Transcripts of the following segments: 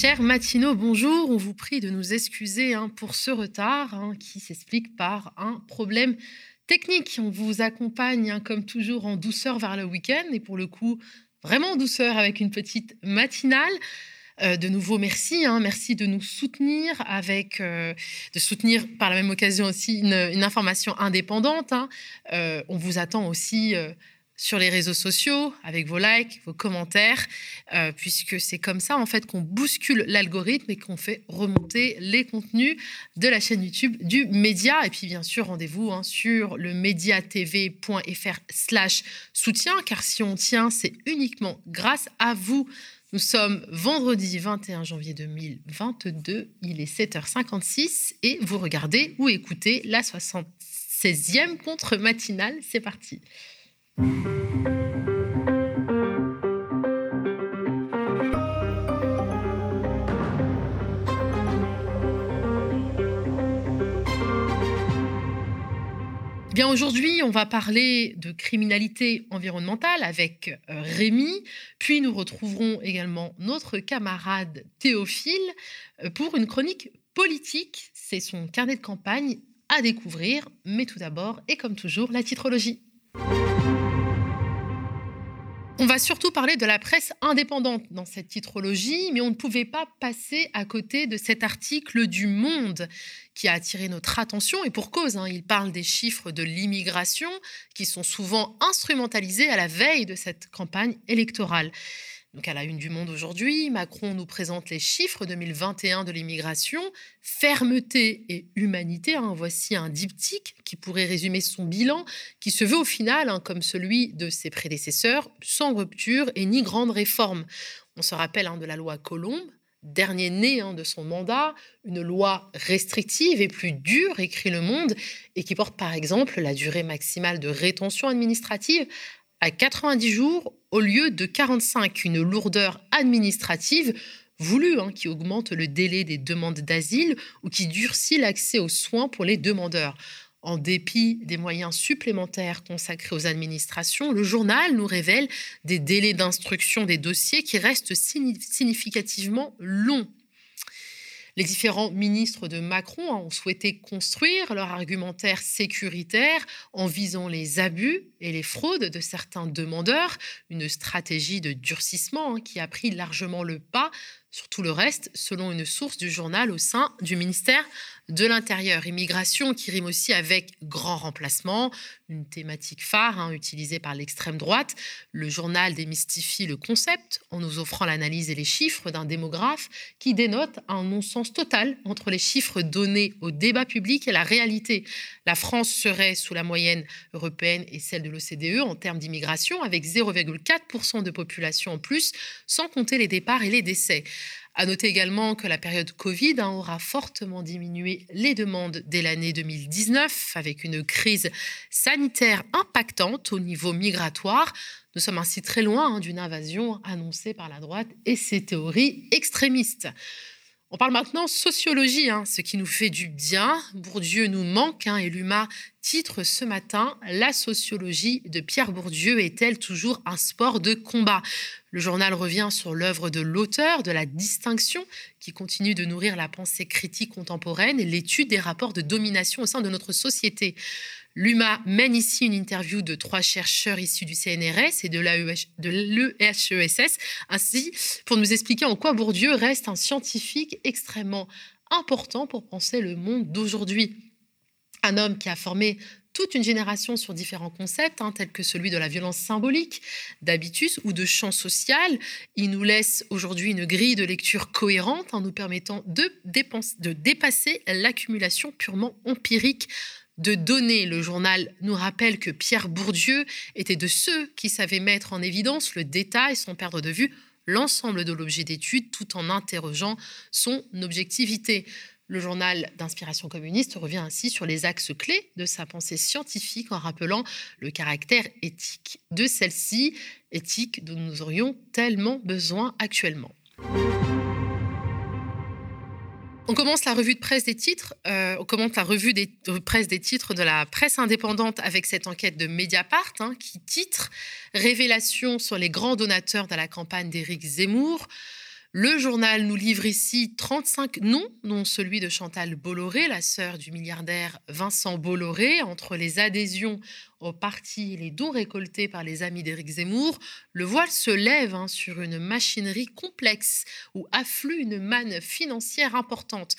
Chers matinaux, bonjour. On vous prie de nous excuser hein, pour ce retard hein, qui s'explique par un problème technique. On vous accompagne, hein, comme toujours, en douceur vers le week-end et pour le coup, vraiment en douceur avec une petite matinale. Euh, de nouveau, merci. merci de nous soutenir avec, euh, de soutenir par la même occasion aussi une, information indépendante. Euh, on vous attend aussi sur les réseaux sociaux, avec vos likes, vos commentaires, euh, puisque c'est comme ça en fait qu'on bouscule l'algorithme et qu'on fait remonter les contenus de la chaîne YouTube du média. Et puis bien sûr, rendez-vous hein, sur le mediatv.fr slash soutien, car si on tient, c'est uniquement grâce à vous. Nous sommes vendredi 21 janvier 2022, il est 7h56 et vous regardez ou écoutez la 76e contre matinale. C'est parti. Bien aujourd'hui, on va parler de criminalité environnementale avec euh, Rémi, puis nous retrouverons également notre camarade Théophile euh, pour une chronique politique. C'est son carnet de campagne à découvrir, mais tout d'abord, et comme toujours, la titrologie. On va surtout parler de la presse indépendante dans cette titrologie, mais on ne pouvait pas passer à côté de cet article du Monde qui a attiré notre attention, et pour cause, hein, il parle des chiffres de l'immigration qui sont souvent instrumentalisés à la veille de cette campagne électorale. Donc à la une du Monde aujourd'hui, Macron nous présente les chiffres 2021 de l'immigration, fermeté et humanité. Hein. voici un diptyque qui pourrait résumer son bilan, qui se veut au final hein, comme celui de ses prédécesseurs, sans rupture et ni grande réforme. On se rappelle hein, de la loi Colombe, dernier né de son mandat, une loi restrictive et plus dure, écrit Le Monde, et qui porte par exemple la durée maximale de rétention administrative à 90 jours au lieu de 45, une lourdeur administrative voulue hein, qui augmente le délai des demandes d'asile ou qui durcit l'accès aux soins pour les demandeurs. En dépit des moyens supplémentaires consacrés aux administrations, le journal nous révèle des délais d'instruction des dossiers qui restent significativement longs les différents ministres de Macron ont souhaité construire leur argumentaire sécuritaire en visant les abus et les fraudes de certains demandeurs, une stratégie de durcissement hein, qui a pris largement le pas sur tout le reste, selon une source du journal au sein du ministère de l'Intérieur. Immigration qui rime aussi avec grand remplacement, une thématique phare hein, utilisée par l'extrême droite. Le journal démystifie le concept en nous offrant l'analyse et les chiffres d'un démographe qui dénote un non-sens total entre les chiffres donnés au débat public et la réalité. La France serait sous la moyenne européenne et celle de l'OCDE en termes d'immigration, avec 0,4% de population en plus, sans compter les départs et les décès. À noter également que la période Covid hein, aura fortement diminué les demandes dès l'année 2019 avec une crise sanitaire impactante au niveau migratoire. Nous sommes ainsi très loin hein, d'une invasion annoncée par la droite et ses théories extrémistes. On parle maintenant sociologie, hein, ce qui nous fait du bien. Bourdieu nous manque et l'UMA titre ce matin La sociologie de Pierre Bourdieu est-elle toujours un sport de combat? Le journal revient sur l'œuvre de l'auteur, de la distinction qui continue de nourrir la pensée critique contemporaine et l'étude des rapports de domination au sein de notre société. L'UMA mène ici une interview de trois chercheurs issus du CNRS et de l'EHESS, ainsi pour nous expliquer en quoi Bourdieu reste un scientifique extrêmement important pour penser le monde d'aujourd'hui. Un homme qui a formé toute une génération sur différents concepts, hein, tels que celui de la violence symbolique, d'habitus ou de champ social. Il nous laisse aujourd'hui une grille de lecture cohérente en nous permettant de dépasser l'accumulation purement empirique de données. Le journal nous rappelle que Pierre Bourdieu était de ceux qui savaient mettre en évidence le détail sans perdre de vue l'ensemble de l'objet d'étude tout en interrogeant son objectivité. Le journal d'inspiration communiste revient ainsi sur les axes clés de sa pensée scientifique en rappelant le caractère éthique de celle-ci, éthique dont nous aurions tellement besoin actuellement. On commence la revue de presse des titres. Euh, de presse des titres de la presse indépendante avec cette enquête de Mediapart hein, qui titre Révélation sur les grands donateurs de la campagne d'Éric Zemmour. Le journal nous livre ici 35 noms, dont celui de Chantal Bolloré, la sœur du milliardaire Vincent Bolloré. Entre les adhésions au parti et les dons récoltés par les amis d'Éric Zemmour, le voile se lève hein, sur une machinerie complexe où afflue une manne financière importante.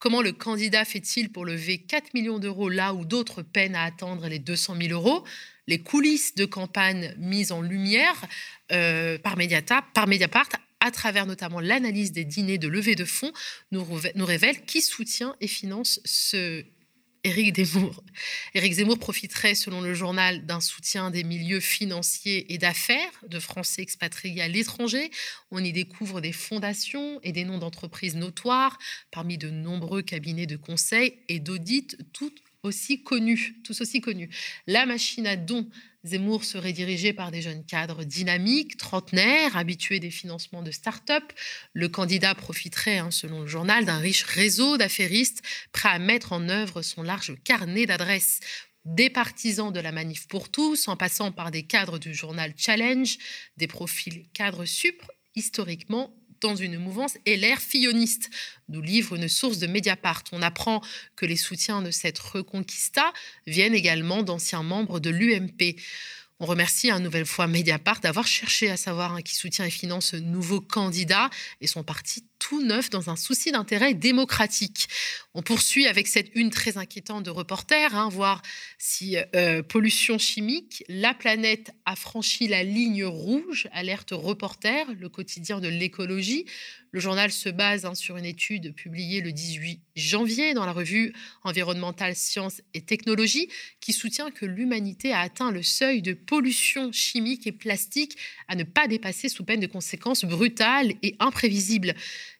Comment le candidat fait-il pour lever 4 millions d'euros là où d'autres peinent à atteindre les 200 000 euros? Les coulisses de campagne mises en lumière euh, par Mediapart à travers notamment l'analyse des dîners de levée de fonds, nous, révèle qui soutient et finance ce Éric Zemmour. Éric Zemmour profiterait, selon le journal, d'un soutien des milieux financiers et d'affaires de Français expatriés à l'étranger. On y découvre des fondations et des noms d'entreprises notoires parmi de nombreux cabinets de conseil et d'audit, connus, tous aussi connus. La machine à dons Zemmour serait dirigé par des jeunes cadres dynamiques, trentenaires, habitués des financements de start-up. Le candidat profiterait, hein, selon le journal, d'un riche réseau d'affairistes prêts à mettre en œuvre son large carnet d'adresses des partisans de la manif pour tous, en passant par des cadres du journal Challenge, des profils cadres supres, historiquement dans une mouvance l'air filloniste, nous livre une source de Mediapart. On apprend que les soutiens de cette reconquista viennent également d'anciens membres de l'UMP. On remercie une nouvelle fois Mediapart d'avoir cherché à savoir hein, qui soutient et finance ce nouveau candidat et son parti tout neuf dans un souci d'intérêt démocratique. On poursuit avec cette une très inquiétante de reporter, hein, voir si euh, pollution chimique, la planète a franchi la ligne rouge, alerte reporter, le quotidien de l'écologie. Le journal se base hein, sur une étude publiée le 18 janvier dans la revue environnementale Sciences et Technologies qui soutient que l'humanité a atteint le seuil de pollution chimique et plastique à ne pas dépasser sous peine de conséquences brutales et imprévisibles.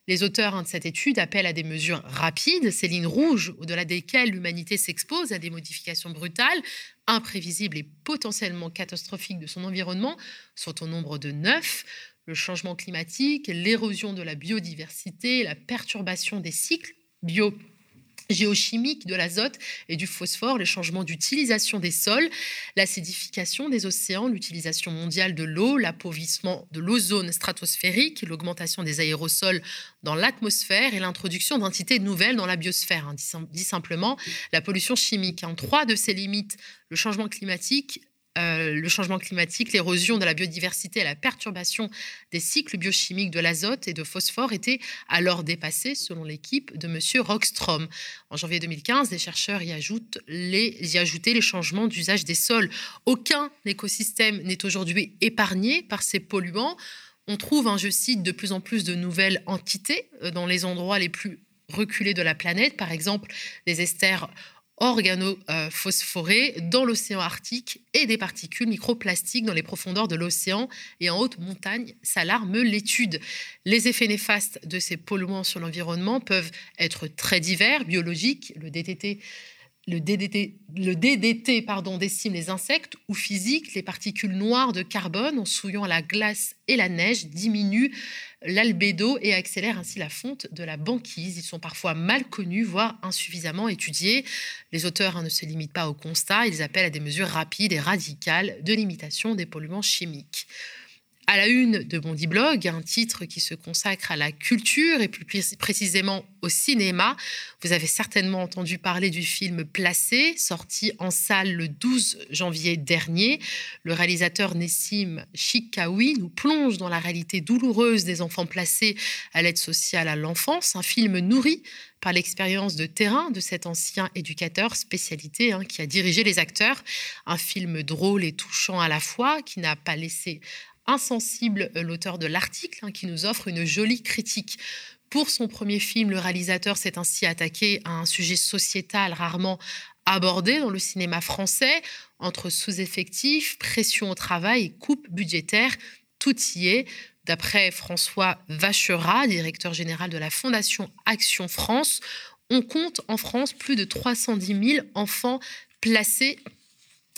Les auteurs hein, de cette étude appellent à des mesures rapides, ces lignes rouges au-delà desquelles l'humanité s'expose à des modifications brutales, imprévisibles et potentiellement catastrophiques de son environnement, sont au nombre de neuf. Le changement climatique, l'érosion de la biodiversité, la perturbation des cycles bio géochimiques de l'azote et du phosphore, les changements d'utilisation des sols, l'acidification des océans, l'utilisation mondiale de l'eau, l'appauvrissement de l'ozone stratosphérique, l'augmentation des aérosols dans l'atmosphère et l'introduction d'entités nouvelles dans la biosphère, hein, dit, simplement la pollution chimique. En trois de ces limites, le changement climatique, euh, le changement climatique, l'érosion de la biodiversité et la perturbation des cycles biochimiques de l'azote et de phosphore étaient alors dépassés, selon l'équipe de M. Rockstrom. En janvier 2015, les chercheurs y, ajoutent les, ajoutaient les changements d'usage des sols. Aucun écosystème n'est aujourd'hui épargné par ces polluants. On trouve, hein, je cite, de plus en plus de nouvelles entités euh, dans les endroits les plus reculés de la planète, par exemple des esters organophosphorés dans l'océan Arctique et des particules microplastiques dans les profondeurs de l'océan et en haute montagne, s'alarme l'étude. Les effets néfastes de ces polluants sur l'environnement peuvent être très divers, biologiques, le DDT le DDT, le DDT pardon, décime les insectes ou physiques, les particules noires de carbone en souillant la glace et la neige diminuent l'albédo et accélèrent ainsi la fonte de la banquise. Ils sont parfois mal connus, voire insuffisamment étudiés. Les auteurs hein, ne se limitent pas au constat, ils appellent à des mesures rapides et radicales de limitation des polluants chimiques à la une de Bondi Blog, un titre qui se consacre à la culture et plus précisément au cinéma. Vous avez certainement entendu parler du film Placé, sorti en salle le 12 janvier dernier. Le réalisateur Nessim Chikaoui nous plonge dans la réalité douloureuse des enfants placés à l'aide sociale à l'enfance, un film nourri par l'expérience de terrain de cet ancien éducateur spécialité hein, qui a dirigé les acteurs. Un film drôle et touchant à la fois qui n'a pas laissé insensible, euh, l'auteur de l'article, hein, qui nous offre une jolie critique. Pour son premier film, le réalisateur s'est ainsi attaqué à un sujet sociétal rarement abordé dans le cinéma français, entre sous-effectifs, pression au travail et coupe budgétaire. Tout y est. D'après François Vacherat, directeur général de la Fondation Action France, on compte en France plus de 310 000 enfants placés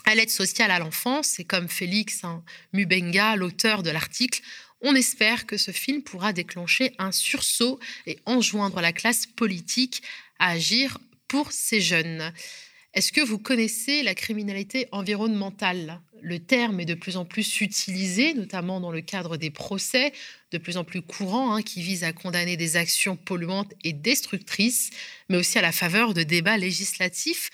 à l'aide sociale à l'enfance. Et comme Félix hein, Mubenga, l'auteur de l'article, on espère que ce film pourra déclencher un sursaut et enjoindre la classe politique à agir pour ces jeunes. Est-ce que vous connaissez la criminalité environnementale? Le terme est de plus en plus utilisé, notamment dans le cadre des procès, de plus en plus courants, hein, qui visent à condamner des actions polluantes et destructrices, mais aussi à la faveur de débats législatifs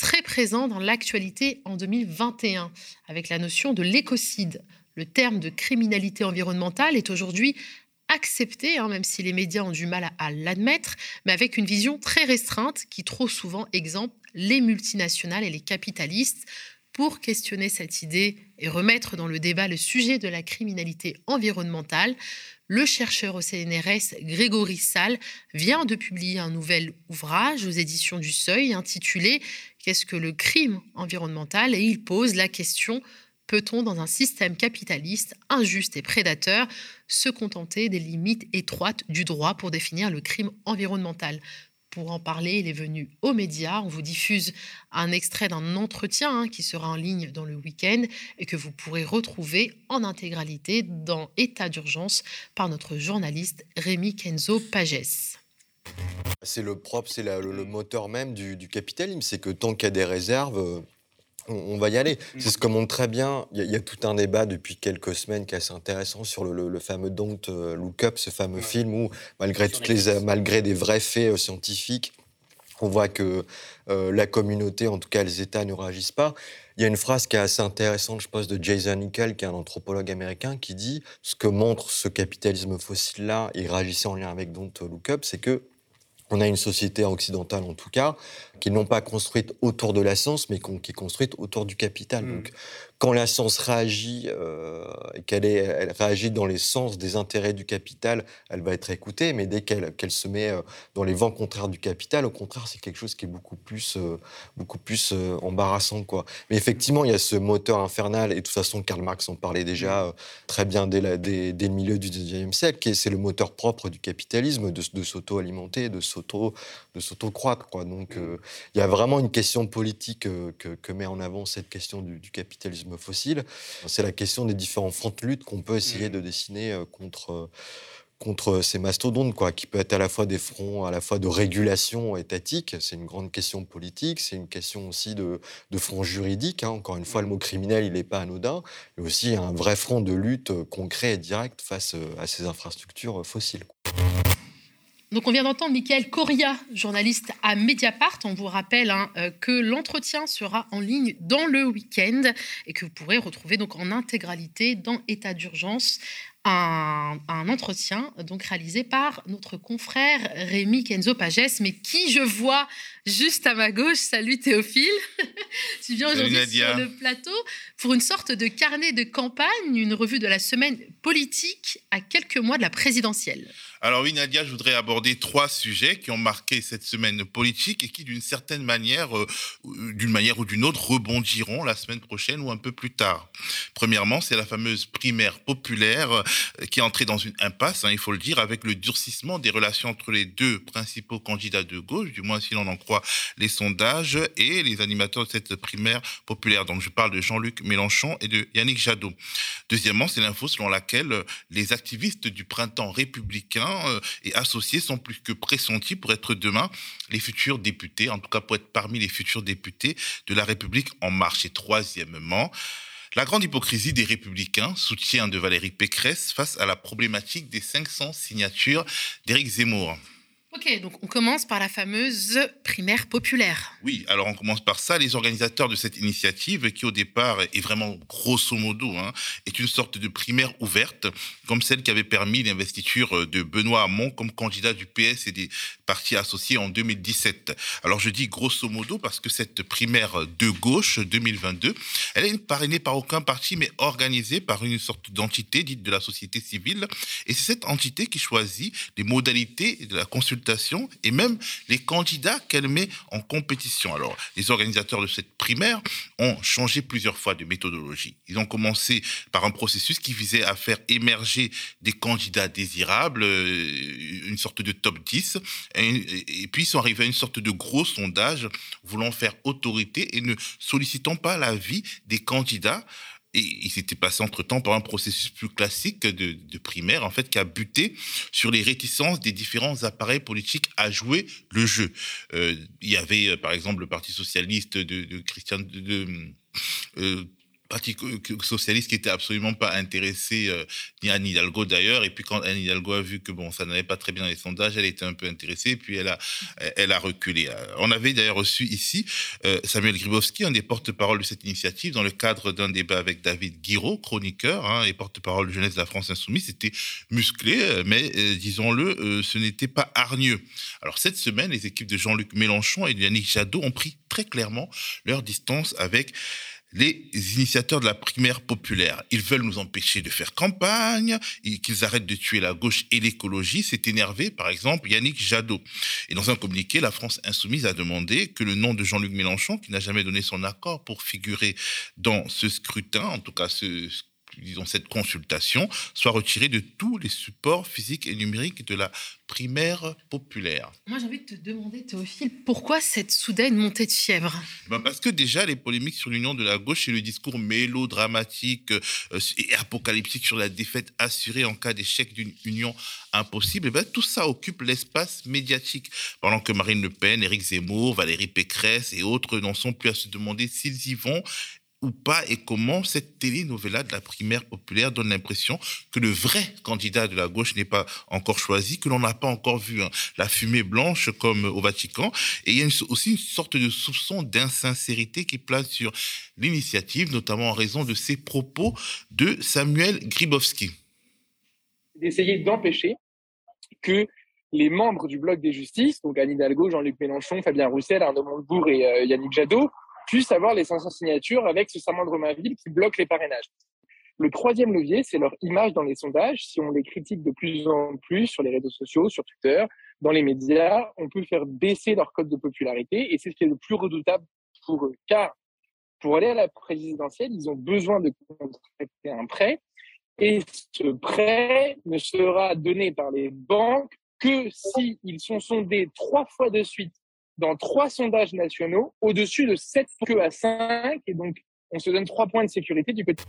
très présents dans l'actualité en 2021, avec la notion de l'écocide. Le terme de criminalité environnementale est aujourd'hui accepté, hein, même si les médias ont du mal à, l'admettre, mais avec une vision très restreinte qui trop souvent exempte les multinationales et les capitalistes. Pour questionner cette idée et remettre dans le débat le sujet de la criminalité environnementale, le chercheur au CNRS Grégory Salle vient de publier un nouvel ouvrage aux éditions du Seuil intitulé Qu'est-ce que le crime environnemental? Et il pose la question Peut-on, dans un système capitaliste injuste et prédateur, se contenter des limites étroites du droit pour définir le crime environnemental? Pour en parler, il est venu aux médias. On vous diffuse un extrait d'un entretien hein, qui sera en ligne dans le week-end et que vous pourrez retrouver en intégralité dans État d'urgence par notre journaliste Rémi Kenzo Pages. C'est le propre, c'est le, moteur même du, du capitalisme. C'est que tant qu'il y a des réserves, on, va y aller. Mm. C'est ce que montre très bien. Il y, a tout un débat depuis quelques semaines qui est assez intéressant sur le, fameux Don't euh, Look Up, ce fameux film où, malgré, toutes les, malgré des vrais faits euh, scientifiques, on voit que euh, la communauté, en tout cas les États, ne réagissent pas. Il y a une phrase qui est assez intéressante, je pense, de Jason Nickel, qui est un anthropologue américain, qui dit ce que montre ce capitalisme fossile-là, et réagissait en lien avec Don't Look Up, c'est que on a une société occidentale, en tout cas, qui n'est pas construite autour de la science, mais qui est construite autour du capital. Mmh. Donc, quand la science réagit, euh, qu'elle elle réagit dans les sens des intérêts du capital, elle va être écoutée. Mais dès qu'elle se met euh, dans les vents contraires du capital, au contraire, c'est quelque chose qui est beaucoup plus, euh, beaucoup plus euh, embarrassant. Quoi. Mais effectivement, il y a ce moteur infernal, et de toute façon, Karl Marx en parlait déjà très bien dès, la, dès, dès, le milieu du XIXe siècle, c'est le moteur propre du capitalisme, de, de s'auto-alimenter, de s'auto-croître. Quoi. Donc, il y a vraiment une question politique que, que, met en avant cette question du, du capitalisme fossile. C'est la question des différents fronts de lutte qu'on peut essayer mmh. de dessiner euh, contre euh, contre ces mastodontes, quoi, qui peut être à la fois des fronts, à la fois de régulation étatique, c'est une grande question politique, c'est une question aussi de, de front juridique. Hein. Encore une fois, le mot criminel, il n'est pas anodin, mais aussi un vrai front de lutte concret et direct face euh, à ces infrastructures fossiles. Donc on vient d'entendre Michael Coria, journaliste à Mediapart. On vous rappelle hein, euh, que l'entretien sera en ligne dans le week-end et que vous pourrez retrouver donc en intégralité dans État d'urgence un, entretien donc réalisé par notre confrère Rémi Kenzo Pages, mais qui je vois juste à ma gauche? Salut Théophile, tu viens aujourd'hui sur le plateau pour une sorte de carnet de campagne, une revue de la semaine politique à quelques mois de la présidentielle. Alors oui, Nadia, je voudrais aborder trois sujets qui ont marqué cette semaine politique et qui, d'une certaine manière, euh, d'une manière ou d'une autre, rebondiront la semaine prochaine ou un peu plus tard. Premièrement, c'est la fameuse primaire populaire euh, qui est entrée dans une impasse, hein, il faut le dire, avec le durcissement des relations entre les deux principaux candidats de gauche, du moins si l'on en croit les sondages et les animateurs de cette primaire populaire. Donc je parle de Jean-Luc Mélenchon et de Yannick Jadot. Deuxièmement, c'est l'info selon laquelle les activistes du printemps républicain euh, et associés sont plus que pressentis pour être demain les futurs députés, en tout cas pour être parmi les futurs députés de la République en marche. Et troisièmement, la grande hypocrisie des républicains, soutien de Valérie Pécresse face à la problématique des 500 signatures d'Éric Zemmour. Ok, donc on commence par la fameuse primaire populaire. Oui, alors on commence par ça. Les organisateurs de cette initiative, qui au départ est vraiment grosso modo, hein, est une sorte de primaire ouverte, comme celle qui avait permis l'investiture de Benoît Hamon comme candidat du PS et des partis associés en 2017. Alors je dis grosso modo parce que cette primaire de gauche 2022, elle est parrainée par aucun parti, mais organisée par une sorte d'entité dite de la société civile. Et c'est cette entité qui choisit les modalités de la consultation et même les candidats qu'elle met en compétition. Alors, les organisateurs de cette primaire ont changé plusieurs fois de méthodologie. Ils ont commencé par un processus qui visait à faire émerger des candidats désirables, euh, une sorte de top 10, et, puis ils sont arrivés à une sorte de gros sondage voulant faire autorité et ne sollicitant pas l'avis des candidats Et il s'était passé entre-temps par un processus plus classique de, primaire, en fait, qui a buté sur les réticences des différents appareils politiques à jouer le jeu. Euh, il y avait, euh, par exemple, le Parti socialiste de, de Christian... de, euh, Parti socialiste qui était absolument pas intéressé euh, ni à Hidalgo d'ailleurs. Et puis quand Anne Hidalgo a vu que bon ça n'allait pas très bien dans les sondages elle était un peu intéressée. Puis elle a elle a reculé. Euh, on avait d'ailleurs reçu ici euh, Samuel Gribowski un des porte-parole de cette initiative dans le cadre d'un débat avec David Guiraud chroniqueur hein, et porte-parole de jeunesse de la France insoumise. C'était musclé mais disons-le ce n'était pas hargneux. Alors cette semaine les équipes de Jean-Luc Mélenchon et de Yannick Jadot ont pris très clairement leur distance avec les initiateurs de la primaire populaire. Ils veulent nous empêcher de faire campagne, qu'ils arrêtent de tuer la gauche et l'écologie. C'est énervé, par exemple, Yannick Jadot. Et dans un communiqué, la France insoumise a demandé que le nom de Jean-Luc Mélenchon, qui n'a jamais donné son accord pour figurer dans ce scrutin, en tout cas ce disons, cette consultation soit retirée de tous les supports physiques et numériques de la primaire populaire. Moi, j'ai envie de te demander, Théophile, pourquoi cette soudaine montée de fièvre? Ben Parce que déjà, les polémiques sur l'union de la gauche et le discours mélodramatique euh, et apocalyptique sur la défaite assurée en cas d'échec d'une union impossible, eh ben, tout ça occupe l'espace médiatique. Pendant que Marine Le Pen, Éric Zemmour, Valérie Pécresse et autres n'en sont plus à se demander s'ils y vont ou pas et comment cette télénovela de la primaire populaire donne l'impression que le vrai candidat de la gauche n'est pas encore choisi, que l'on n'a pas encore vu hein. la fumée blanche comme au Vatican. Et il y a aussi une sorte de soupçon d'insincérité qui place sur l'initiative, notamment en raison de ces propos de Samuel Gribowski. D'essayer d'empêcher que les membres du bloc des justices, donc Anne Hidalgo, Jean-Luc Mélenchon, Fabien Roussel, Arnaud Montebourg et euh, Yannick Jadot, puissent avoir les 500 signatures avec ce serment de Romainville qui bloque les parrainages. Le troisième levier, c'est leur image dans les sondages. Si on les critique de plus en plus sur les réseaux sociaux, sur Twitter, dans les médias, on peut faire baisser leur code de popularité et c'est ce qui est le plus redoutable pour eux. Car pour aller à la présidentielle, ils ont besoin de contracter un prêt et ce prêt ne sera donné par les banques que s'ils sont sondés trois fois de suite dans trois sondages nationaux, au-dessus de 7 que à 5. Et donc, on se donne trois points de sécurité du côté.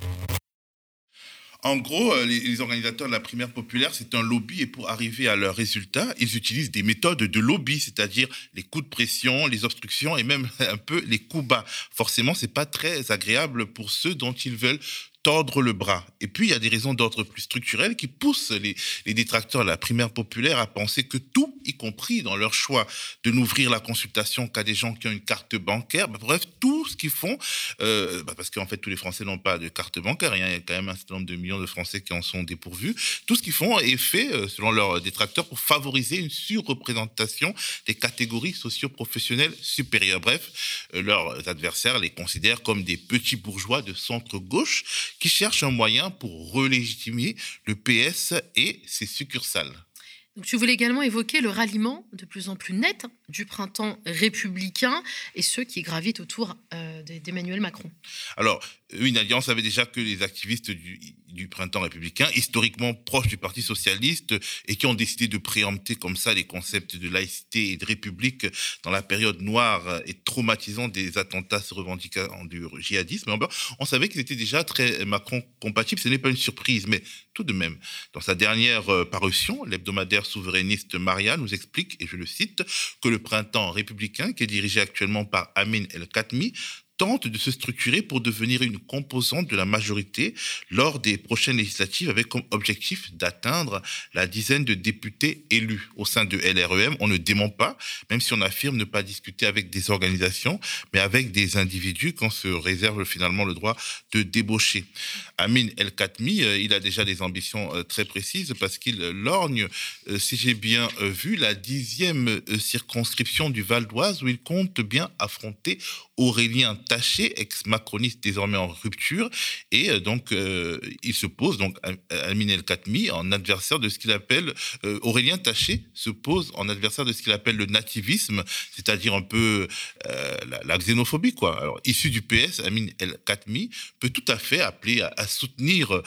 En gros, euh, les, organisateurs de la primaire populaire, c'est un lobby et pour arriver à leurs résultats, ils utilisent des méthodes de lobby, c'est-à-dire les coups de pression, les obstructions et même un peu les coups bas. Forcément, c'est pas très agréable pour ceux dont ils veulent tordre le bras. Et puis, il y a des raisons d'ordre plus structurel qui poussent les, détracteurs de la primaire populaire à penser que tout, y compris dans leur choix de n'ouvrir la consultation qu'à des gens qui ont une carte bancaire, bah, bref, tout ce qu'ils font, euh, bah, parce qu'en fait, tous les Français n'ont pas de carte bancaire, il y a quand même un certain nombre de millions de Français qui en sont dépourvus, tout ce qu'ils font est fait, euh, selon leurs détracteurs, pour favoriser une surreprésentation des catégories socio-professionnelles supérieures. Bref, euh, leurs adversaires les considèrent comme des petits bourgeois de centre-gauche qui cherche un moyen pour relégitimer le PS et ses succursales. Donc, tu voulais également évoquer le ralliement de plus en plus net du printemps républicain et ceux qui gravitent autour euh, d'Emmanuel Macron. Alors, une alliance avait déjà que les activistes du, printemps républicain, historiquement proches du Parti socialiste, et qui ont décidé de préempter comme ça les concepts de laïcité et de république dans la période noire et traumatisante des attentats se revendiquant du djihadisme. On savait qu'ils étaient déjà très Macron-compatibles, ce n'est pas une surprise, mais tout de même, dans sa dernière euh, parution, l'hebdomadaire souverainiste Maria nous explique, et je le cite, que le printemps républicain, qui est dirigé actuellement par Amin El-Khatmi, tente de se structurer pour devenir une composante de la majorité lors des prochaines législatives avec comme objectif d'atteindre la dizaine de députés élus au sein de LREM. On ne dément pas, même si on affirme ne pas discuter avec des organisations, mais avec des individus qu'on se réserve finalement le droit de débaucher. Amin El Khatmi, euh, il a déjà des ambitions euh, très précises parce qu'il lorgne, euh, si j'ai bien vu, la dixième circonscription du Val d'Oise où il compte bien affronter Aurélien Taché, ex-macroniste désormais en rupture, et euh, donc euh, il se pose donc Amin El Khatmi en adversaire de ce qu'il appelle euh, Aurélien Taché se pose en adversaire de ce qu'il appelle le nativisme, c'est-à-dire un peu la, xénophobie quoi. Alors issu du PS, Amin El Khatmi peut tout à fait appeler à, soutenir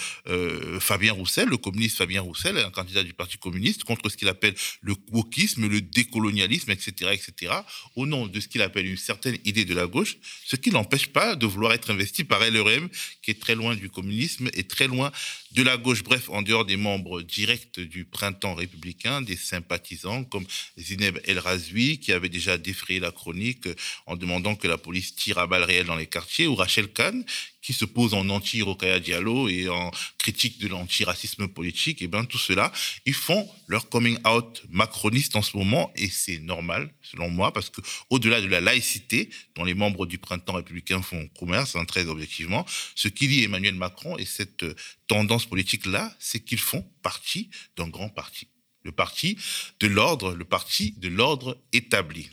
Fabien Roussel, le communiste Fabien Roussel, un candidat du Parti communiste contre ce qu'il appelle le wokisme, le décolonialisme, etc., etc., au nom de ce qu'il appelle une certaine idée de la gauche ce qu'il l'empêche pas de vouloir être investi par LRM, qui est très loin du communisme et très loin de la gauche. Bref, en dehors des membres directs du printemps républicain, des sympathisants comme Zineb El Razoui, qui avait déjà défrayé la chronique en demandant que la police tire à balles réelles dans les quartiers, ou Rachel Kahn, qui se pose en anti-Rokaya Diallo et en critique de l'antiracisme politique, et bien tout cela, ils font leur coming out macroniste en ce moment, et c'est normal, selon moi, parce que au-delà de la laïcité dont les membres du printemps républicain font commerce, hein, très objectivement, ce qui lie Emmanuel Macron et cette tendance politique-là, c'est qu'ils font partie d'un grand parti. Le parti de l'ordre, le parti de l'ordre établi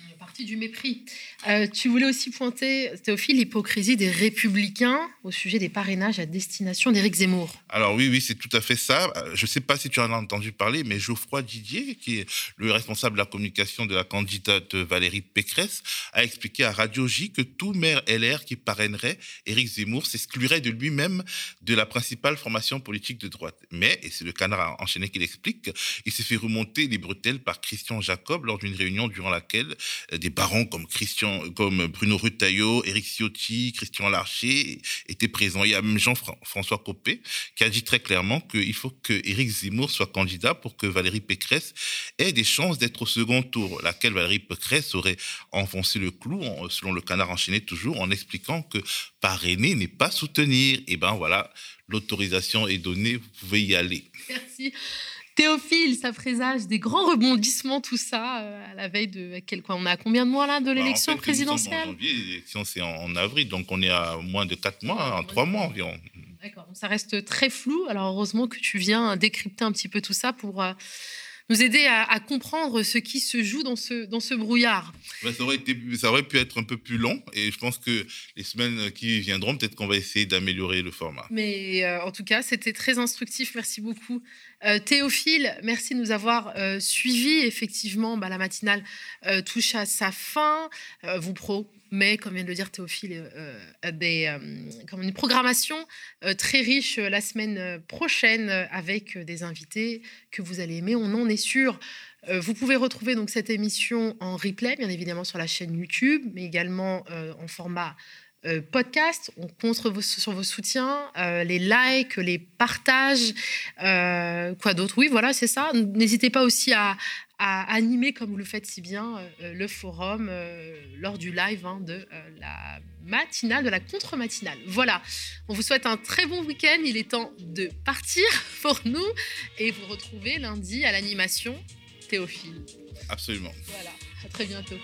du mépris. Euh, tu voulais aussi pointer, Théophile, l'hypocrisie des républicains au sujet des parrainages à destination d'Éric Zemmour. Alors oui, oui, c'est tout à fait ça. Euh, je ne sais pas si tu en as entendu parler, mais Geoffroy Didier, qui est le responsable de la communication de la candidate Valérie Pécresse, a expliqué à Radio J que tout maire LR qui parrainerait Éric Zemmour s'exclurait de lui-même de la principale formation politique de droite. Mais, et c'est le canard enchaîné qui l'explique, il s'est fait remonter les bretelles par Christian Jacob lors d'une réunion durant laquelle euh, des barons comme Christian, comme Bruno Rutaillot, Éric Ciotti, Christian Larcher étaient présents. Il y a même Jean-François Copé qui a dit très clairement qu'il faut que Éric Zemmour soit candidat pour que Valérie Pécresse ait des chances d'être au second tour, laquelle Valérie Pécresse aurait enfoncé le clou, selon le canard enchaîné toujours, en expliquant que parrainer n'est pas soutenir. Et ben voilà, l'autorisation est donnée, vous pouvez y aller. Merci. Théophile, ça présage des grands rebondissements, tout ça, euh, à la veille de. Quel, quoi, on a combien de mois là de bah, l'élection présidentielle L'élection, c'est en, avril, donc on est à moins de 4 mois, en 3 mois environ. D'accord, ça reste très flou. Alors heureusement que tu viens décrypter un petit peu tout ça pour. Euh, nous aider à, comprendre ce qui se joue dans ce, dans ce brouillard. ça, aurait été, ça aurait pu être un peu plus long et je pense que les semaines qui viendront, peut-être qu'on va essayer d'améliorer le format. Mais euh, en tout cas, c'était très instructif. Merci beaucoup. Euh, Théophile, merci de nous avoir euh, suivis. Effectivement, bah, la matinale touche à sa fin. vous pro mais comme vient de le dire Théophile, des, comme une programmation très riche la semaine prochaine avec des invités que vous allez aimer, on en est sûr. vous pouvez retrouver donc cette émission en replay, bien évidemment sur la chaîne YouTube, mais également en format podcast. On compte sur vos soutiens, les likes, les partages, quoi d'autre. Oui, voilà, c'est ça. N'hésitez pas aussi à, à animer, comme vous le faites si bien, euh, le forum euh, lors du live hein, de euh, la matinale, de la contre-matinale. Voilà, on vous souhaite un très bon week-end. Il est temps de partir pour nous et vous retrouver lundi à l'animation Théophile. Absolument. Voilà, à très bientôt.